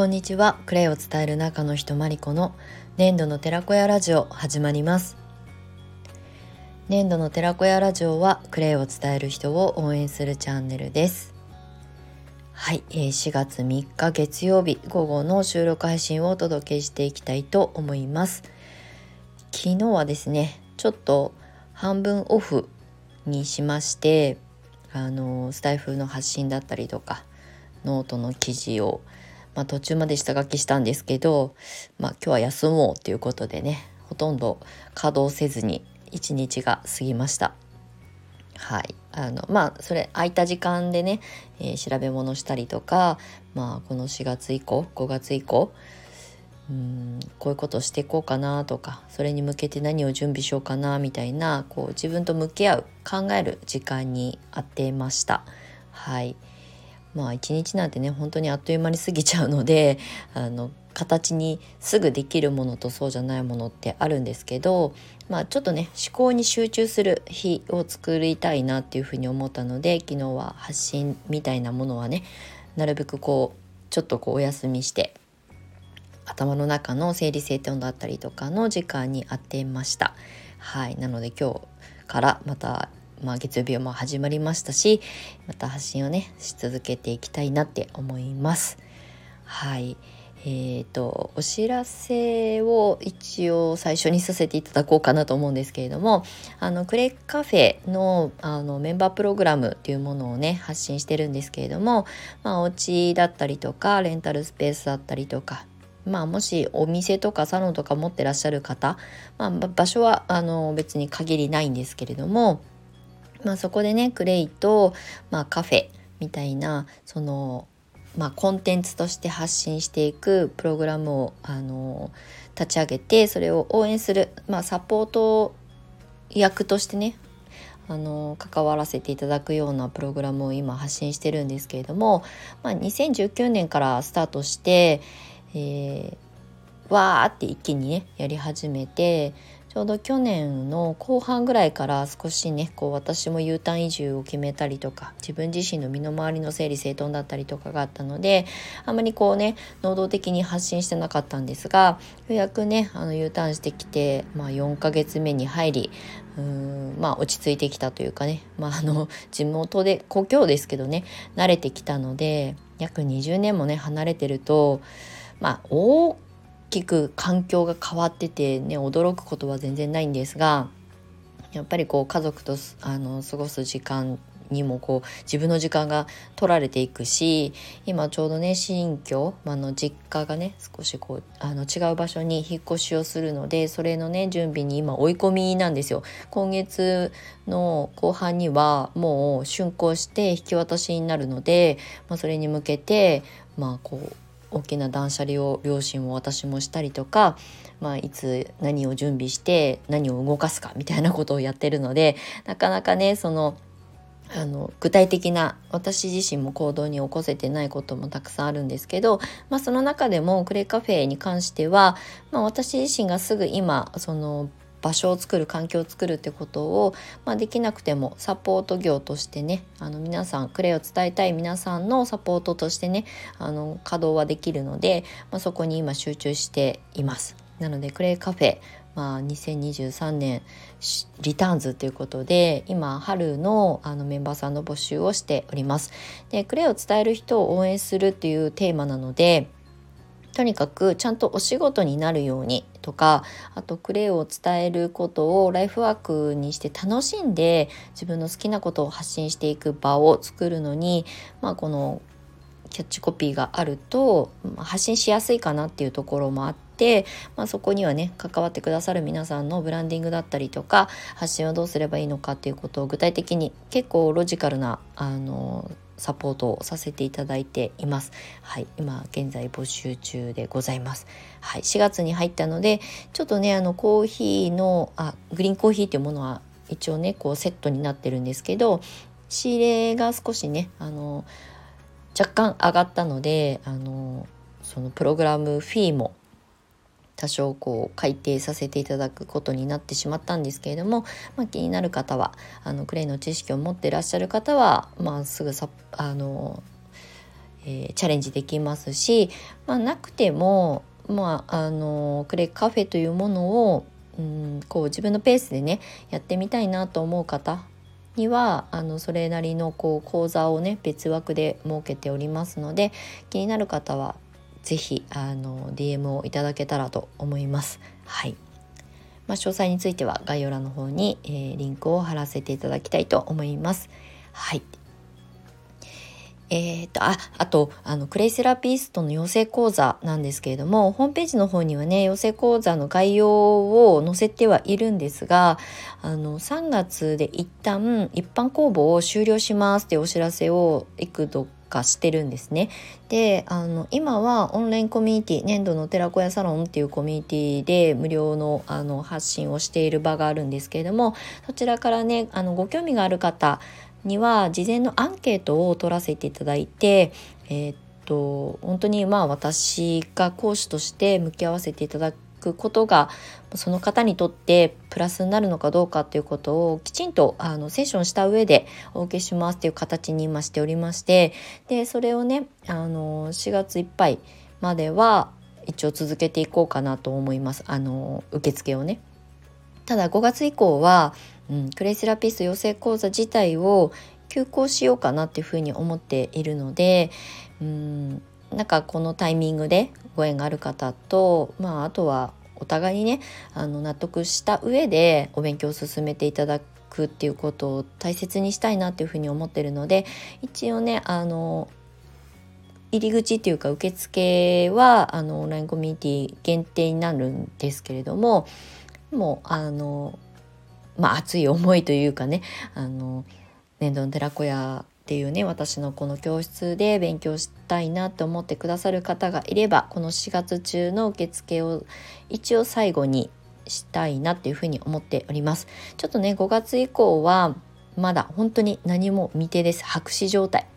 こんにちは。クレイを伝える中の人マリコの粘土の寺子屋ラジオ始まります。粘土の寺子屋ラジオはクレイを伝える人を応援するチャンネルです。はい、えー、4月3日月曜日午後の収録配信をお届けしていきたいと思います。昨日はですねちょっと半分オフにしましてあのスタイフの発信だったりとかノートの記事を、まあ、途中まで下書きしたんですけど、まあ、今日は休もうということでねほとんど稼働せずに一日が過ぎました。はい、あのまあそれ空いた時間でね、えー、調べ物したりとか、まあ、この4月以降5月以降うんこういうことしていこうかなとかそれに向けて何を準備しようかなみたいなこう自分と向き合う考える時間にあってました。はいまあ一日なんてね本当にあっという間に過ぎちゃうので あの形にすぐできるものとそうじゃないものってあるんですけど、まあ、ちょっとね思考に集中する日を作りたいなっていうふうに思ったので昨日は発信みたいなものはねなるべくこうちょっとこうお休みして頭の中の整理整頓だったりとかの時間に当てました。はいなので今日からまたまあ、月曜日も始まりましたしまた発信をねし続けていきたいなって思います。はいえーと、お知らせを一応最初にさせていただこうかなと思うんですけれどもあのクレイカフェのあのメンバープログラムっていうものをね発信してるんですけれども、まあ、お家だったりとかレンタルスペースだったりとかまあ、もしお店とかサロンとか持ってらっしゃる方、まあ、場所はあの別に限りないんですけれどもまあ、そこでねクレイと、まあ、カフェみたいなその、まあ、コンテンツとして発信していくプログラムをあの立ち上げてそれを応援する、まあ、サポート役としてねあの関わらせていただくようなプログラムを今発信してるんですけれども、まあ、2019年からスタートして、えー、わーって一気にねやり始めてちょうど去年の後半ぐらいから少しねこう私も U ターン移住を決めたりとか自分自身の身の回りの整理整頓だったりとかがあったのであまりこうね能動的に発信してなかったんですがようやくねあの U ターンしてきて、まあ、4ヶ月目に入りうんまあ落ち着いてきたというかね、まあ、あの地元で故郷ですけどね慣れてきたので約20年もね離れてるとまあ大きく環境が変わっててね驚くことは全然ないんですがやっぱりこう家族とあの過ごす時間にもこう自分の時間が取られていくし今ちょうどね新居、あの実家がね少しこうあの違う場所に引っ越しをするのでそれのね準備に今追い込みなんですよ。今月の後半にはもう竣工して引き渡しになるので、まあ、それに向けてまあこう大きな断捨離を両親も私もしたりとか、まあ、いつ何を準備して何を動かすかみたいなことをやってるのでなかなかねそのあの具体的な私自身も行動に起こせてないこともたくさんあるんですけど、まあ、その中でもクレカフェに関しては、まあ、私自身がすぐ今その場所を作る環境を作るってことを、まあ、できなくてもサポート業としてねあの皆さんクレイを伝えたい皆さんのサポートとしてねあの稼働はできるので、まあ、そこに今集中しています。なのでクレイカフェまあ、2023年リターンズということで今春のあのメンバーさんの募集をしております。でクレイを伝える人を応援するっていうテーマなのでとにかくちゃんとお仕事になるようにとかあとクレイを伝えることをライフワークにして楽しんで自分の好きなことを発信していく場を作るのに、まあ、このキャッチコピーがあると発信しやすいかなっていうところもあって、まあ、そこにはね関わってくださる皆さんのブランディングだったりとか発信はどうすればいいのかっていうことを具体的に結構ロジカルなあのサポートをさせていただいています。はい、今現在募集中でございます。はい、4月に入ったので、ちょっとねあのコーヒーのあグリーンコーヒーっていうものは一応ねこうセットになってるんですけど、仕入れが少しねあの若干上がったので、あのそのプログラムフィーも多少こう改定させていただくことになってしまったんですけれども、まあ、気になる方はあのクレイの知識を持ってらっしゃる方は、まあ、すぐさあのえー、チャレンジできますし、まあ、なくても、まあ、あのクレイカフェというものを、うん、こう自分のペースでねやってみたいなと思う方にはあのそれなりのこう講座をね別枠で設けておりますので気になる方は是非あの DM をいただけたらと思います。はいまあ、詳細については概要欄の方に、えー、リンクを貼らせていただきたいと思います。はいえーと、ああとあのクレイセラピストの養成講座なんですけれどもホームページの方にはね養成講座の概要を載せてはいるんですがあの3月で一旦一般公募を終了しますっていうお知らせを幾度かしてるんですね。であの今はオンラインコミュニティ年度の寺子屋サロンっていうコミュニティで無料のあの発信をしている場があるんですけれどもそちらからねあのご興味がある方には事前のアンケートを取らせていただいて、えー、っと本当にまあ私が講師として向き合わせていただくくことがその方にとってプラスになるのかどうかっていうことをきちんとあのセッションした上でお受けしますっていう形に今しておりましてでそれをねあの4月いっぱいまでは一応続けていこうかなと思いますあの受付をね。ただ5月以降はうん、クレイセラピスト養成講座自体を休校しようかなっていうふうに思っているので、うん、なんかこのタイミングでご縁がある方と、まあ、あとはお互いにねあの納得した上でお勉強を進めていただくっていうことを大切にしたいなっていうふうに思ってるので一応ねあの入り口っていうか受付はあのオンラインコミュニティ限定になるんですけれどももうあのまあ、熱い思いというかねあの年度の寺子屋っていうね私のこの教室で勉強したいなって思ってくださる方がいればこの4月中の受付を一応最後にしたいなっていうふうに思っております。ちょっとね5月以降はまだ本当に何も未定です。白紙状態。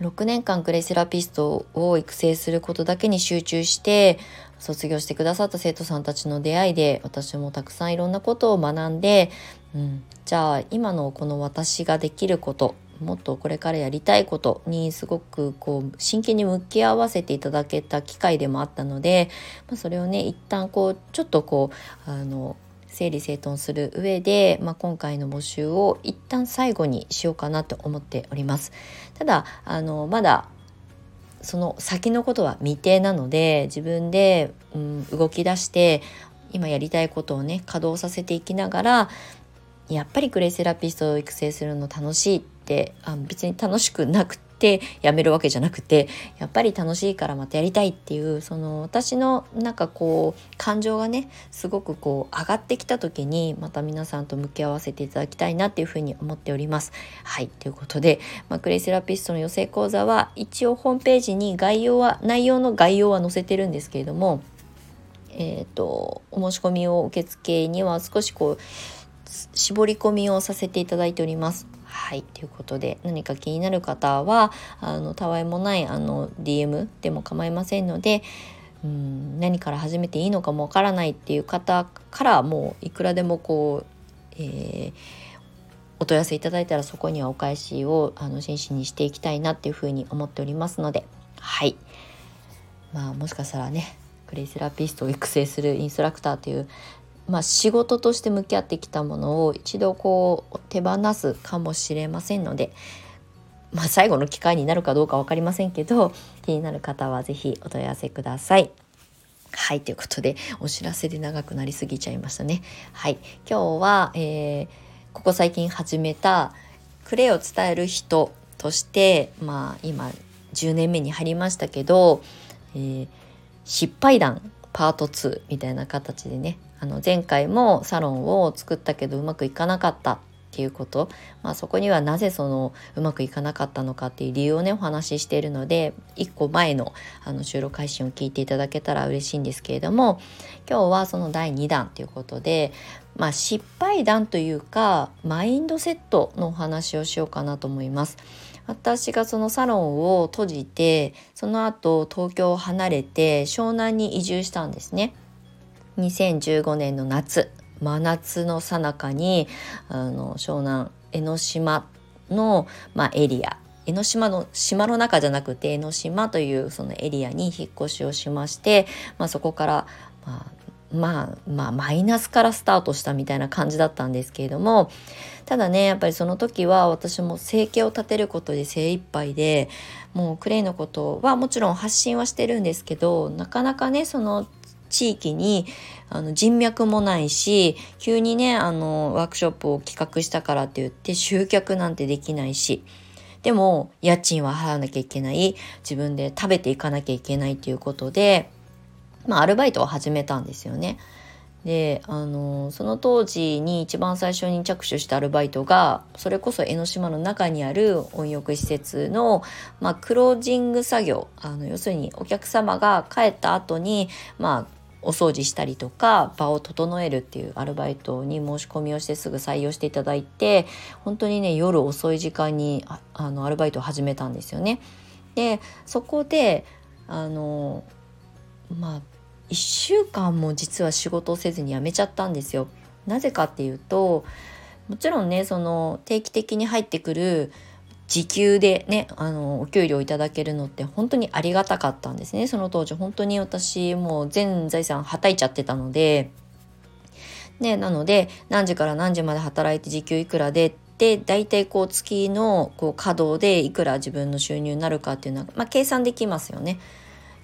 6年間クレイセラピストを育成することだけに集中して卒業してくださった生徒さんたちの出会いで私もたくさんいろんなことを学んで、うん、じゃあ今のこの私ができることもっとこれからやりたいことにすごくこう真剣に向き合わせていただけた機会でもあったので、まあ、それをね一旦こうちょっとこうあの整理整頓する上で、まあ、今回の募集を一旦最後にしようかなと思っております。ただあのまだその先のことは未定なので自分で、うん、動き出して今やりたいことをね稼働させていきながらやっぱりクレイセラピストを育成するの楽しいってあ別に楽しくなくてやめるわけじゃなくてやっぱり楽しいからまたやりたいっていうその私のなんかこう感情がねすごくこう上がってきた時にまた皆さんと向き合わせていただきたいなっていうふうに思っております。はいということで、まあ、クレイセラピストの養成講座は一応ホームページに概要は内容の概要は載せてるんですけれどもえー、とお申し込みを受付には少しこう絞り込みをさせていただいております。はい。ということで何か気になる方はあのたわいもないあの DM でも構いませんのでうん何から始めていいのかもわからないっていう方からもういくらでもこう、えー、お問い合わせいただいたらそこにはお返しをあの真摯にしていきたいなっていうふうに思っておりますので。はい。まあもしかしたらねクレイセラピストを育成するインストラクターというまあ、仕事として向き合ってきたものを一度こう手放すかもしれませんので、まあ、最後の機会になるかどうか分かりませんけど気になる方は是非お問い合わせください。はいということでお知らせで長くなりすぎちゃいましたね。はい今日は、えー、ここ最近始めたクレイを伝える人としてまあ今10年目に入りましたけど、えー、失敗談パート2みたいな形でねあの前回もサロンを作ったけどうまくいかなかったっていうこと、まあ、そこにはなぜそのうまくいかなかったのかっていう理由をねお話ししているので1個前のあの収録配信を聞いていただけたら嬉しいんですけれども今日はその第2弾ということで、まあ、失敗談というかマインドセットのお話をしようかなと思います。私がそのサロンを閉じてその後東京を離れて湘南に移住したんですね。2015年の夏真夏の最中にあの湘南江ノ島の、まあ、エリア。江ノ島の島の中じゃなくて江ノ島というそのエリアに引っ越しをしまして、まあ、そこから、まあ、まあまあマイナスからスタートしたみたいな感じだったんですけれどもただねやっぱりその時は私も生計を立てることで精一杯でもうクレイのことはもちろん発信はしてるんですけどなかなかねその地域にあの人脈もないし急にねあのワークショップを企画したからって言って集客なんてできないし。でも家賃は払わなきゃいけない。自分で食べていかなきゃいけないっていうことでまあ、アルバイトを始めたんですよね。であのその当時に一番最初に着手したアルバイトがそれこそ江ノ島の中にある温浴施設の、まあ、クロージング作業。あの要するにお客様が帰った後にまあお掃除したりとか場を整えるっていうアルバイトに申し込みをしてすぐ採用していただいて本当にね夜遅い時間にあのアルバイトを始めたんですよね。でそこであのまあ1週間も実は仕事をせずに辞めちゃったんですよ。なぜかっていうともちろんねその定期的に入ってくる時給でねあのお給料いただけるのって本当にありがたかったんですねその当時本当に私もう全財産はたいちゃってたので。ね、なので何時から何時まで働いて時給いくらでで大体こう月のこう稼働でいくら自分の収入になるかっていうのは、まあ、計算できますよね。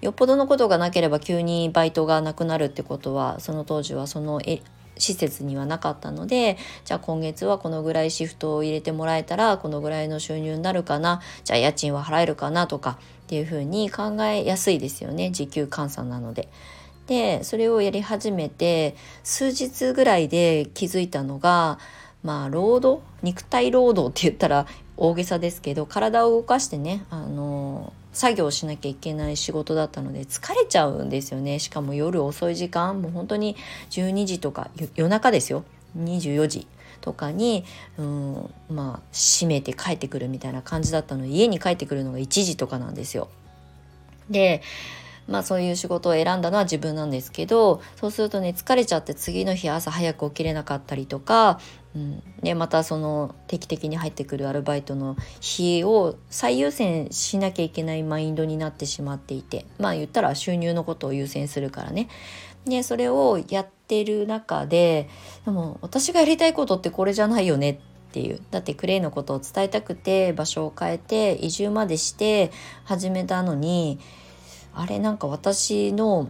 よっぽどのことがなければ急にバイトがなくなるってことはその当時はその施設にはなかったのでじゃあ今月はこのぐらいシフトを入れてもらえたらこのぐらいの収入になるかなじゃあ家賃は払えるかなとかっていうふうに考えやすいですよね時給換算なので。でそれをやり始めて数日ぐらいで気づいたのがまあ労働？肉体労働って言ったら大げさですけど体を動かしてねあの作業しなきゃいけない仕事だったので疲れちゃうんですよね。しかも夜遅い時間もう本当に12時とか夜中ですよ。24時とかにうんまあ閉めて帰ってくるみたいな感じだったの。で家に帰ってくるのが1時とかなんですよ。でまあそういう仕事を選んだのは自分なんですけどそうするとね疲れちゃって次の日朝早く起きれなかったりとか、うん、でまたその定期的に入ってくるアルバイトの日を最優先しなきゃいけないマインドになってしまっていてまあ言ったら収入のことを優先するからね。でそれをやってる中ででも私がやりたいことってこれじゃないよねっていう。だってクレイのことを伝えたくて場所を変えて移住までして始めたのにあれなんか私の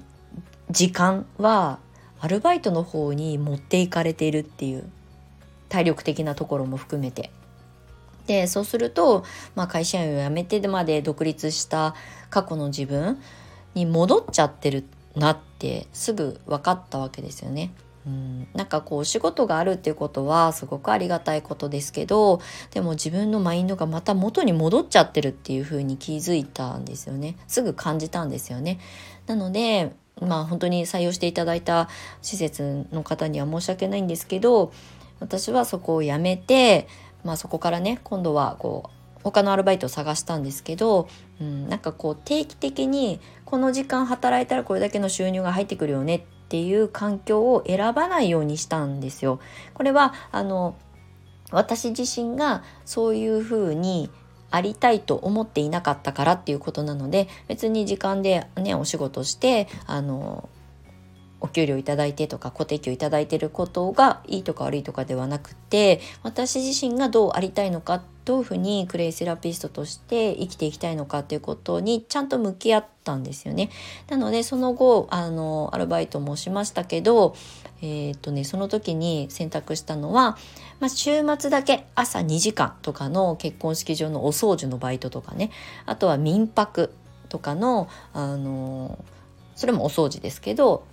時間はアルバイトの方に持っていかれているっていう。体力的なところも含めて。でそうすると、まあ、会社員を辞めてまで独立した過去の自分に戻っちゃってるなってすぐ分かったわけですよね。うん、なんかこう仕事があるっていうことはすごくありがたいことですけどでも自分のマインドがまた元に戻っちゃってるっていう風に気づいたんですよねすぐ感じたんですよねなのでまあ本当に採用していただいた施設の方には申し訳ないんですけど私はそこを辞めて、まあ、そこからね今度はこう他のアルバイトを探したんですけど、うん、なんかこう定期的にこの時間働いたらこれだけの収入が入ってくるよねっていう環境を選ばないようにしたんですよ。これはあの私自身がそういうふうにありたいと思っていなかったからっていうことなので別に時間でねお仕事してあのお給料いただいてとか固定給いただいてることがいいとか悪いとかではなくて私自身がどうありたいのかどういうふうにクレイセラピストとして生きていきたいのかっていうことにちゃんと向き合ったんですよね。なのでその後あのアルバイトもしましたけど、えー、っとね、その時に選択したのは、まあ、週末だけ朝2時間とかの結婚式場のお掃除のバイトとかねあとは民泊とかのあのそれもお掃除ですけど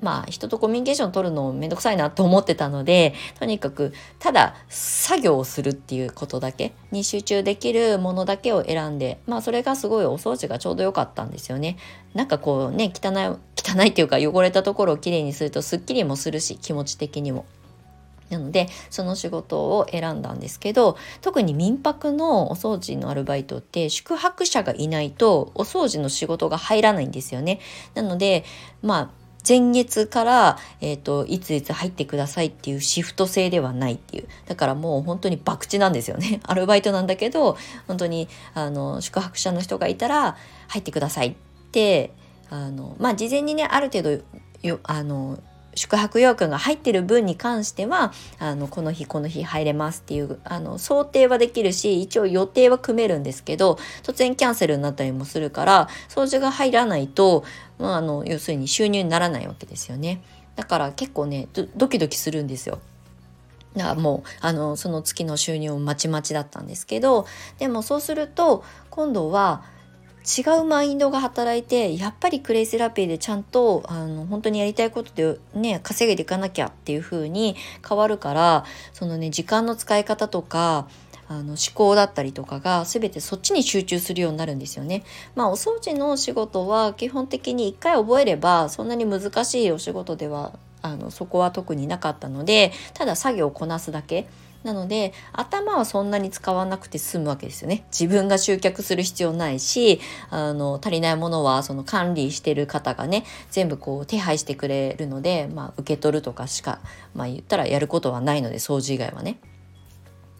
まあ人とコミュニケーション取るのめんどくさいなと思ってたのでとにかくただ作業をするっていうことだけに集中できるものだけを選んでまあそれがすごいお掃除がちょうど良かったんですよね。なんかこうね汚い汚いっていうか汚れたところをきれいにするとすっきりもするし気持ち的にも。なのでその仕事を選んだんですけど特に民泊のお掃除のアルバイトって宿泊者がいないとお掃除の仕事が入らないんですよね。なのでまあ前月から、えっ、ー、と、いついつ入ってくださいっていうシフト制ではないっていう。だからもう本当に博打なんですよね。アルバイトなんだけど、本当に、あの、宿泊者の人がいたら、入ってくださいって、あの、まあ、事前にね、ある程度、よ、あの、宿泊予約が入ってる分に関してはあのこの日この日入れますっていうあの想定はできるし一応予定は組めるんですけど突然キャンセルになったりもするから掃除が入らないと、まあ、あの要するに収入にならないわけですよね。だから結構ねドキドキするんですよ。だからもうあのその月の収入をまちまちだったんですけどでもそうすると今度は違うマインドが働いてやっぱりクレイセラピーでちゃんとあの本当にやりたいことでね稼げていかなきゃっていう風に変わるからそのね時間の使い方とかあの思考だったりとかが全てそっちに集中するようになるんですよね。まあお掃除の仕事は基本的に一回覚えればそんなに難しいお仕事ではあのそこは特になかったのでただ作業をこなすだけ。なので頭はそんなに使わなくて済むわけですよね。自分が集客する必要ないしあの足りないものはその管理してる方がね全部こう手配してくれるので、まあ、受け取るとかしか、まあ、言ったらやることはないので掃除以外はね。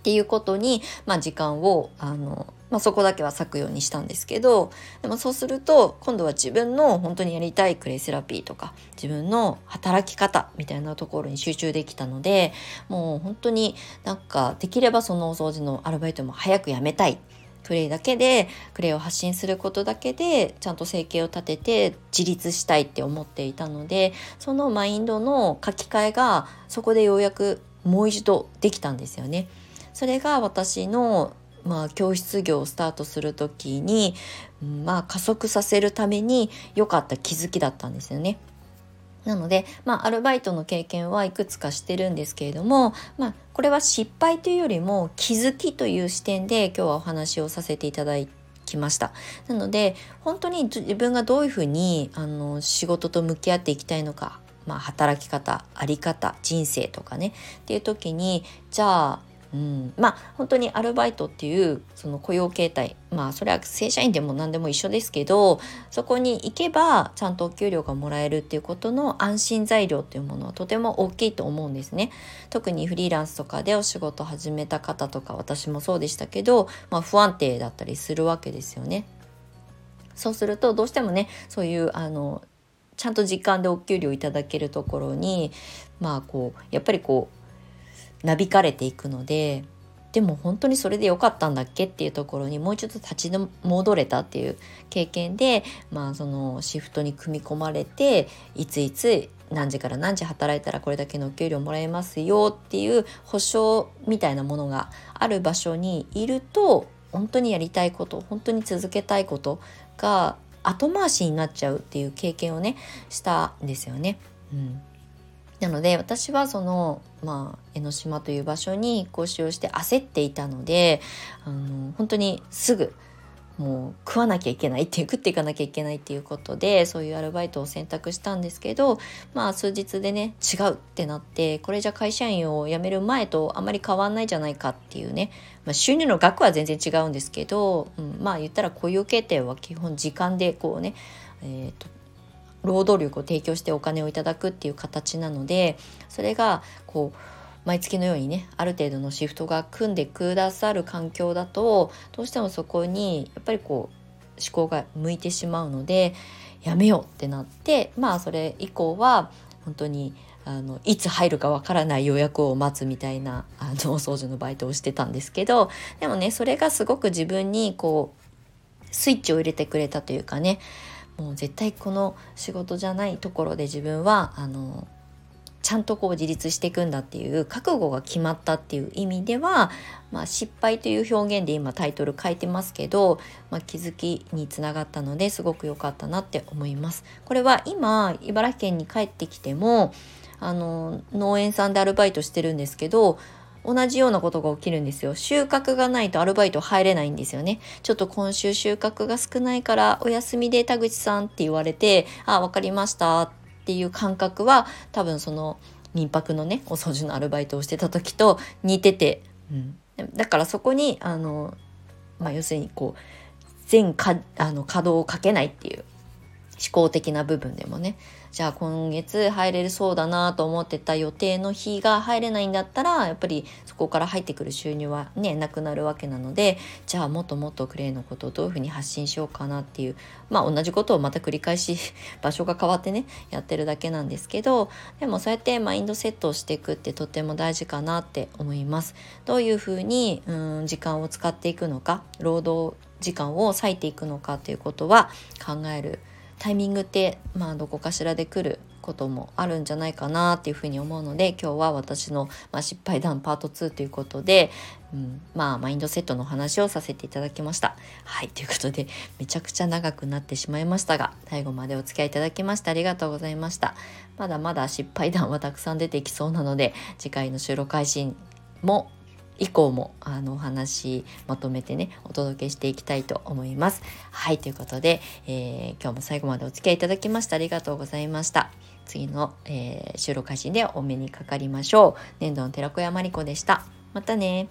っていうことに、まあ、時間をあのまあ、そこだけは割くようにしたんですけどでもそうすると今度は自分の本当にやりたいクレイセラピーとか自分の働き方みたいなところに集中できたのでもう本当になんかできればそのお掃除のアルバイトも早くやめたいクレイだけでクレイを発信することだけでちゃんと生計を立てて自立したいって思っていたのでそのマインドの書き換えがそこでようやくもう一度できたんですよね。それが私のまあ、教室業をスタートする時に、まあ、加速させるために良かった気づきだったんですよね。なので、まあ、アルバイトの経験はいくつかしてるんですけれども、まあ、これは失敗というよりも気づきという視点で今日はお話をさせていただきました。なので本当に自分がどういうふうにあの仕事と向き合っていきたいのか、まあ、働き方あり方人生とかねっていう時にじゃあうん、まあ本当にアルバイトっていうその雇用形態まあそれは正社員でも何でも一緒ですけどそこに行けばちゃんとお給料がもらえるっていうことの安心材料っていうものはとても大きいと思うんですね。特にフリーランスとかでお仕事始めた方とか私もそうでしたけど、まあ、不安定だったりするわけですよね。そうするとどうしてもねそういうあのちゃんと時間でお給料いただけるところにまあこうやっぱりこうなびかれていくのででも本当にそれで良かったんだっけっていうところにもう一度立ち戻れたっていう経験で、まあ、そのシフトに組み込まれていついつ何時から何時働いたらこれだけのお給料もらえますよっていう保証みたいなものがある場所にいると本当にやりたいこと本当に続けたいことが後回しになっちゃうっていう経験をねしたんですよね。うんなので私はその、まあ、江ノ島という場所に引っ越しをして焦っていたのであの本当にすぐもう食わなきゃいけないって食っていかなきゃいけないっていうことでそういうアルバイトを選択したんですけどまあ数日でね違うってなってこれじゃ会社員を辞める前とあまり変わんないじゃないかっていうね、まあ、収入の額は全然違うんですけど、うん、まあ言ったら雇用形態は基本時間でこうね、えーと労働力を提供してお金をいただくっていう形なのでそれがこう毎月のようにねある程度のシフトが組んでくださる環境だとどうしてもそこにやっぱりこう思考が向いてしまうのでやめようってなってまあそれ以降は本当にあのいつ入るかわからない予約を待つみたいなあのお掃除のバイトをしてたんですけどでもねそれがすごく自分にこうスイッチを入れてくれたというかねもう絶対この仕事じゃないところで自分はあのちゃんとこう自立していくんだっていう覚悟が決まったっていう意味では、まあ、失敗という表現で今タイトル書いてますけど、まあ、気づきにつながったのですごく良かったなって思います。これは今茨城県に帰ってきてもあの農園さんでアルバイトしてるんですけど同じようなことが起きるんですよ。収穫がないとアルバイト入れないんですよね。ちょっと今週収穫が少ないからお休みで田口さんって言われて、あ、わかりましたっていう感覚は多分その民泊のね、お掃除のアルバイトをしてた時と似てて、うん、だからそこに、あの、まあ、要するにこう、全かあの稼働をかけないっていう思考的な部分でもねじゃあ今月入れるそうだなと思ってた予定の日が入れないんだったらやっぱりそこから入ってくる収入はねなくなるわけなのでじゃあもっともっとクレイのことをどういうふうに発信しようかなっていうまあ同じことをまた繰り返し 場所が変わってねやってるだけなんですけどでもそうやってマインドセットをしていくってとっても大事かなって思います。どういうふうにうん時間を使っていくのか労働時間を割いていくのかということは考えるタイミングってまあどこかしらで来ることもあるんじゃないかなっていうふうに思うので今日は私の、まあ、失敗談パート2ということで、うん、まあマインドセットの話をさせていただきました。はいということでめちゃくちゃ長くなってしまいましたが最後までお付き合いいただきましてありがとうございました。まだまだ失敗談はたくさん出てきそうなので次回の収録配信も以降もあのお話まとめてねお届けしていきたいと思います。はいということで、えー、今日も最後までお付き合いいただきましてありがとうございました。次の、えー、収録配信でお目にかかりましょう。粘土の寺子屋まりこでした。またね